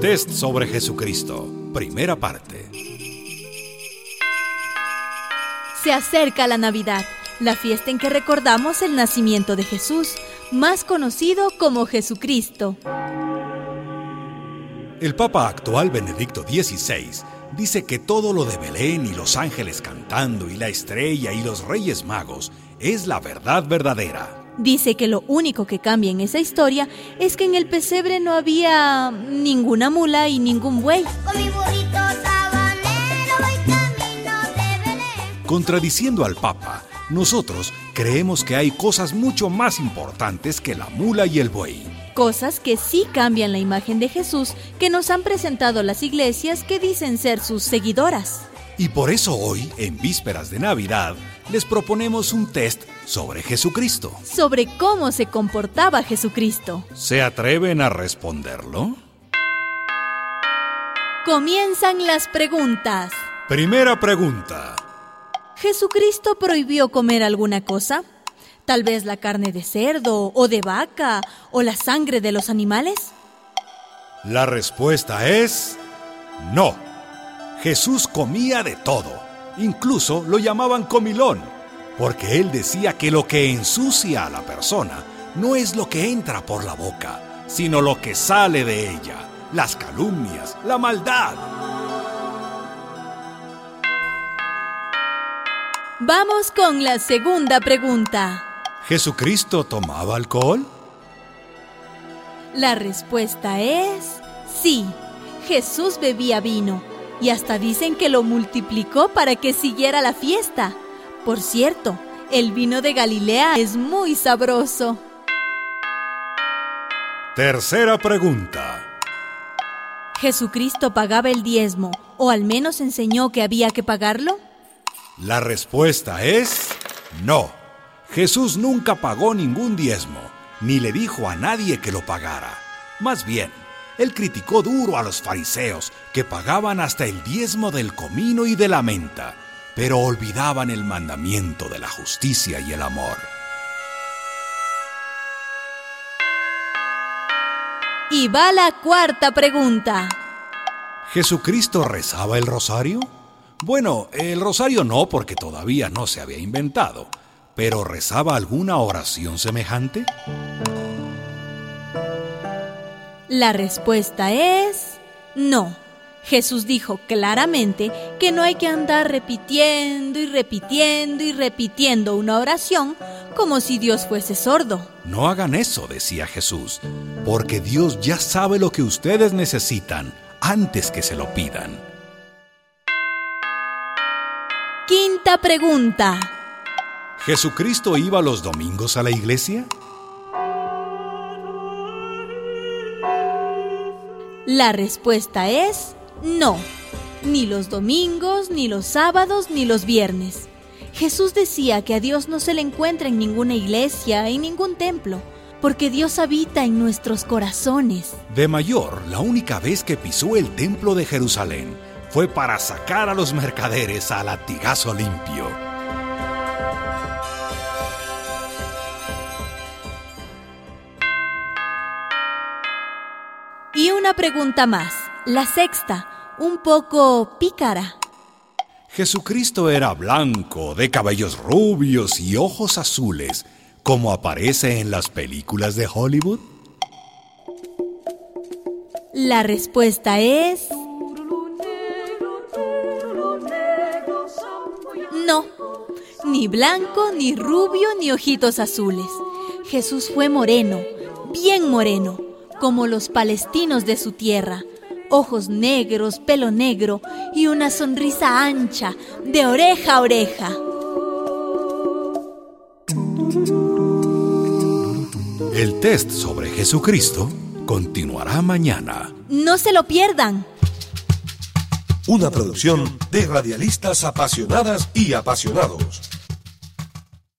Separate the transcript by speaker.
Speaker 1: Test sobre Jesucristo, primera parte.
Speaker 2: Se acerca la Navidad, la fiesta en que recordamos el nacimiento de Jesús, más conocido como Jesucristo.
Speaker 1: El Papa actual Benedicto XVI dice que todo lo de Belén y los ángeles cantando y la estrella y los reyes magos es la verdad verdadera.
Speaker 2: Dice que lo único que cambia en esa historia es que en el pesebre no había ninguna mula y ningún buey.
Speaker 1: Contradiciendo al Papa, nosotros creemos que hay cosas mucho más importantes que la mula y el buey.
Speaker 2: Cosas que sí cambian la imagen de Jesús que nos han presentado las iglesias que dicen ser sus seguidoras.
Speaker 1: Y por eso hoy, en vísperas de Navidad, les proponemos un test sobre Jesucristo.
Speaker 2: Sobre cómo se comportaba Jesucristo.
Speaker 1: ¿Se atreven a responderlo?
Speaker 2: Comienzan las preguntas.
Speaker 1: Primera pregunta.
Speaker 2: ¿Jesucristo prohibió comer alguna cosa? Tal vez la carne de cerdo o de vaca o la sangre de los animales.
Speaker 1: La respuesta es no. Jesús comía de todo. Incluso lo llamaban comilón, porque él decía que lo que ensucia a la persona no es lo que entra por la boca, sino lo que sale de ella, las calumnias, la maldad.
Speaker 2: Vamos con la segunda pregunta.
Speaker 1: ¿Jesucristo tomaba alcohol?
Speaker 2: La respuesta es sí. Jesús bebía vino y hasta dicen que lo multiplicó para que siguiera la fiesta. Por cierto, el vino de Galilea es muy sabroso.
Speaker 1: Tercera pregunta.
Speaker 2: ¿Jesucristo pagaba el diezmo o al menos enseñó que había que pagarlo?
Speaker 1: La respuesta es no. Jesús nunca pagó ningún diezmo, ni le dijo a nadie que lo pagara. Más bien, él criticó duro a los fariseos, que pagaban hasta el diezmo del comino y de la menta, pero olvidaban el mandamiento de la justicia y el amor.
Speaker 2: Y va la cuarta pregunta.
Speaker 1: ¿Jesucristo rezaba el rosario? Bueno, el rosario no porque todavía no se había inventado, pero ¿rezaba alguna oración semejante?
Speaker 2: La respuesta es no. Jesús dijo claramente que no hay que andar repitiendo y repitiendo y repitiendo una oración como si Dios fuese sordo.
Speaker 1: No hagan eso, decía Jesús, porque Dios ya sabe lo que ustedes necesitan antes que se lo pidan.
Speaker 2: Quinta pregunta.
Speaker 1: ¿Jesucristo iba los domingos a la iglesia?
Speaker 2: La respuesta es no. Ni los domingos, ni los sábados, ni los viernes. Jesús decía que a Dios no se le encuentra en ninguna iglesia, en ningún templo, porque Dios habita en nuestros corazones.
Speaker 1: De mayor, la única vez que pisó el templo de Jerusalén fue para sacar a los mercaderes a latigazo limpio.
Speaker 2: Una pregunta más, la sexta, un poco pícara.
Speaker 1: Jesucristo era blanco, de cabellos rubios y ojos azules, como aparece en las películas de Hollywood.
Speaker 2: La respuesta es... No, ni blanco, ni rubio, ni ojitos azules. Jesús fue moreno, bien moreno, como los palestinos de su tierra. Ojos negros, pelo negro y una sonrisa ancha, de oreja a oreja.
Speaker 1: El test sobre Jesucristo continuará mañana.
Speaker 2: No se lo pierdan.
Speaker 3: Una producción de radialistas apasionadas y apasionados.